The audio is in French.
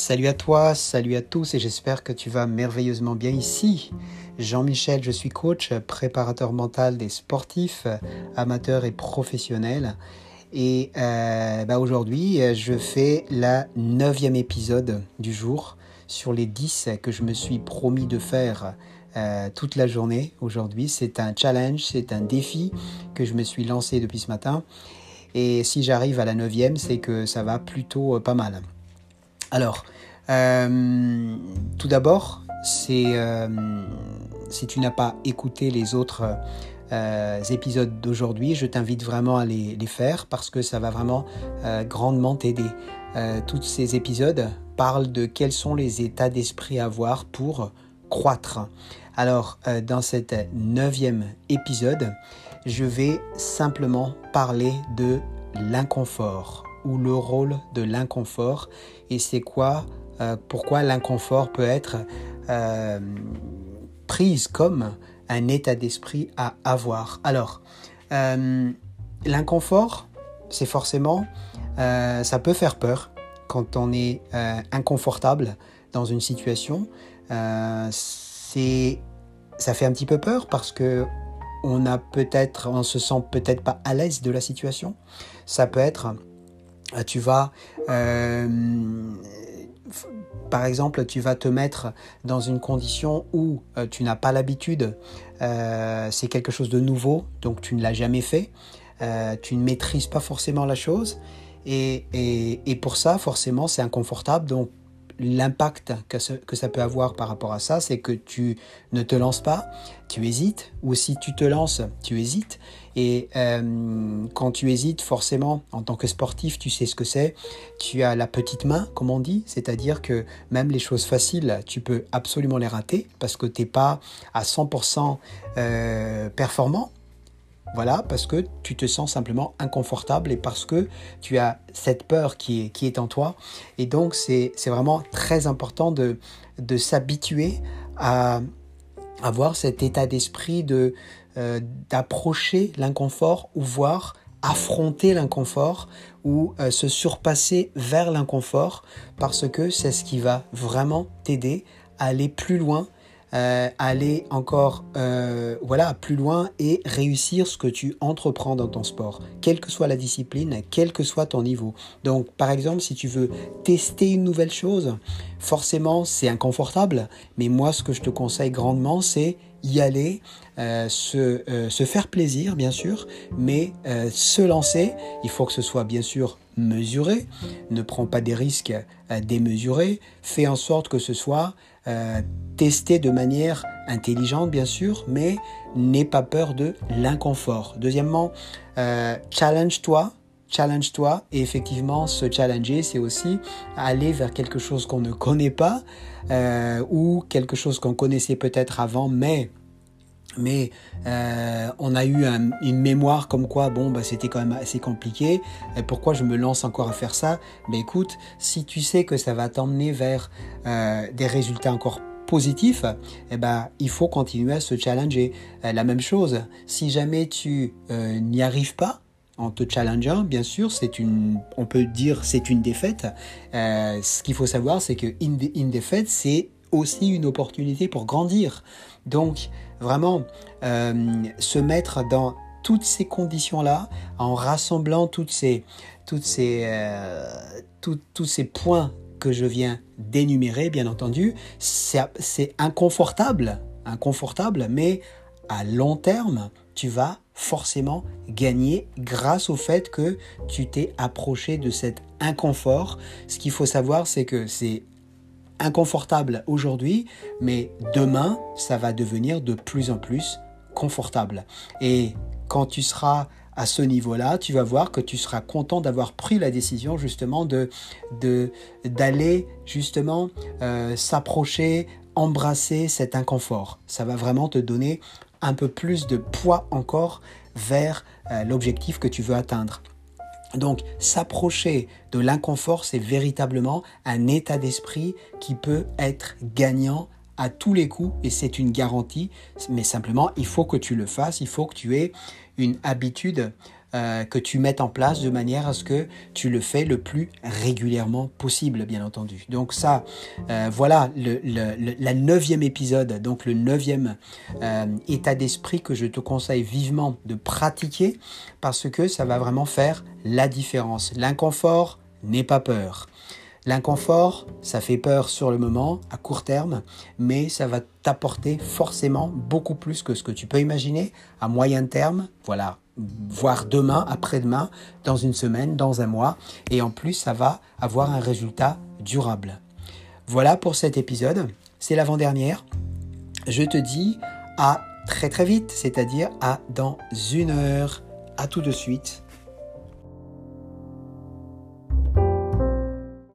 Salut à toi, salut à tous et j'espère que tu vas merveilleusement bien ici. Jean-Michel, je suis coach, préparateur mental des sportifs, amateurs et professionnels. Et euh, bah aujourd'hui, je fais la neuvième épisode du jour sur les 10 que je me suis promis de faire euh, toute la journée aujourd'hui. C'est un challenge, c'est un défi que je me suis lancé depuis ce matin. Et si j'arrive à la neuvième, c'est que ça va plutôt pas mal. Alors, euh, tout d'abord, euh, si tu n'as pas écouté les autres euh, épisodes d'aujourd'hui, je t'invite vraiment à les, faire parce que ça va vraiment grandement t'aider. tous ces épisodes parlent de quels sont les états d'esprit à avoir pour croître. Alors, dans cet neuvième épisode, je vais simplement parler de l'inconfort ou le rôle de l'inconfort et c'est quoi, euh, pourquoi l'inconfort peut être euh, prise comme un état d'esprit à avoir. Alors, euh, l'inconfort, c'est forcément, ça peut faire peur quand on est inconfortable dans une situation. c'est, ça fait un petit peu peur parce que on a peut-être, on se sent peut-être pas à l'aise de la situation. Ça peut être tu vas, euh, par exemple, tu vas te mettre dans une condition où euh, tu n'as pas l'habitude, c'est quelque chose de nouveau, donc tu ne l'as jamais fait, tu ne maîtrises pas forcément la chose, et, et pour ça, forcément, c'est inconfortable, donc l'impact que, ça peut avoir par rapport à ça, c'est que tu ne te lances pas, tu hésites, ou si tu te lances, tu hésites. Et euh, quand tu hésites, forcément, en tant que sportif, tu sais ce que c'est. Tu as la petite main, comme on dit, c'est-à-dire que même les choses faciles, tu peux absolument les rater parce que tu n'es pas à 100% euh, performant. Voilà, parce que tu te sens simplement inconfortable et parce que tu as cette peur qui est, qui en toi. Et donc, c'est vraiment très important de, s'habituer à avoir cet état d'esprit de euh, d'approcher l'inconfort ou voir affronter l'inconfort ou euh, se surpasser vers l'inconfort parce que c'est ce qui va vraiment t'aider à aller plus loin euh, aller encore euh, voilà plus loin et réussir ce que tu entreprends dans ton sport, quelle que soit la discipline, quel que soit ton niveau. Donc par exemple, si tu veux tester une nouvelle chose, forcément c'est inconfortable, mais moi ce que je te conseille grandement c'est y aller, euh, se, se, faire plaisir bien sûr, mais se lancer, il faut que ce soit bien sûr mesuré, ne prends pas des risques démesurés, fais en sorte que ce soit euh, tester de manière intelligente bien sûr, mais n'aie pas peur de l'inconfort. Deuxièmement, euh, challenge-toi, challenge-toi. Et effectivement se challenger c'est aussi aller vers quelque chose qu'on ne connaît pas euh, ou quelque chose qu'on connaissait peut-être avant mais mais euh, on a eu une mémoire comme quoi bon bah c'était quand même assez compliqué. Et pourquoi je me lance encore à faire ça? Mais ben, écoute si tu sais que ça va t'emmener vers euh, des résultats encore positifs eh ben il faut continuer à se challenger. La même chose si jamais tu n'y arrives pas en te challengeant, bien sûr, c'est une, on peut dire c'est une défaite. ce qu'il faut savoir, c'est que une défaite, c'est aussi une opportunité pour grandir. Donc, vraiment, euh, se mettre dans toutes ces conditions-là, en rassemblant toutes ces, toutes ces, euh, tous ces points que je viens d'énumérer, bien entendu, c'est inconfortable, inconfortable, mais à long terme, tu vas forcément gagner grâce au fait que tu t'es approché de cet inconfort. Ce qu'il faut savoir, c'est que c'est inconfortable aujourd'hui, mais demain, ça va devenir de plus en plus confortable. Et quand tu seras à ce niveau-là, tu vas voir que tu seras content d'avoir pris la décision justement de d'aller justement euh, s'approcher, embrasser cet inconfort. Ça va vraiment te donner un peu plus de poids encore vers euh, l'objectif que tu veux atteindre. Donc s'approcher de l'inconfort, c'est véritablement un état d'esprit qui peut être gagnant à tous les coups et c'est une garantie, mais simplement il faut que tu le fasses, il faut que tu aies une habitude euh, que tu mettes en place de manière à ce que tu le fais le plus régulièrement possible, bien entendu. Donc ça, euh, voilà le, le, la neuvième épisode, donc le neuvième euh, état d'esprit que je te conseille vivement de pratiquer parce que ça va vraiment faire la différence. L'inconfort n'est pas peur. L'inconfort, ça fait peur sur le moment, à court terme, mais ça va t'apporter forcément beaucoup plus que ce que tu peux imaginer à moyen terme, voilà, voire demain, après-demain, dans une semaine, dans un mois, et en plus, ça va avoir un résultat durable. Voilà pour cet épisode, c'est l'avant-dernière. Je te dis à très très vite, c'est-à-dire à dans une heure. À tout de suite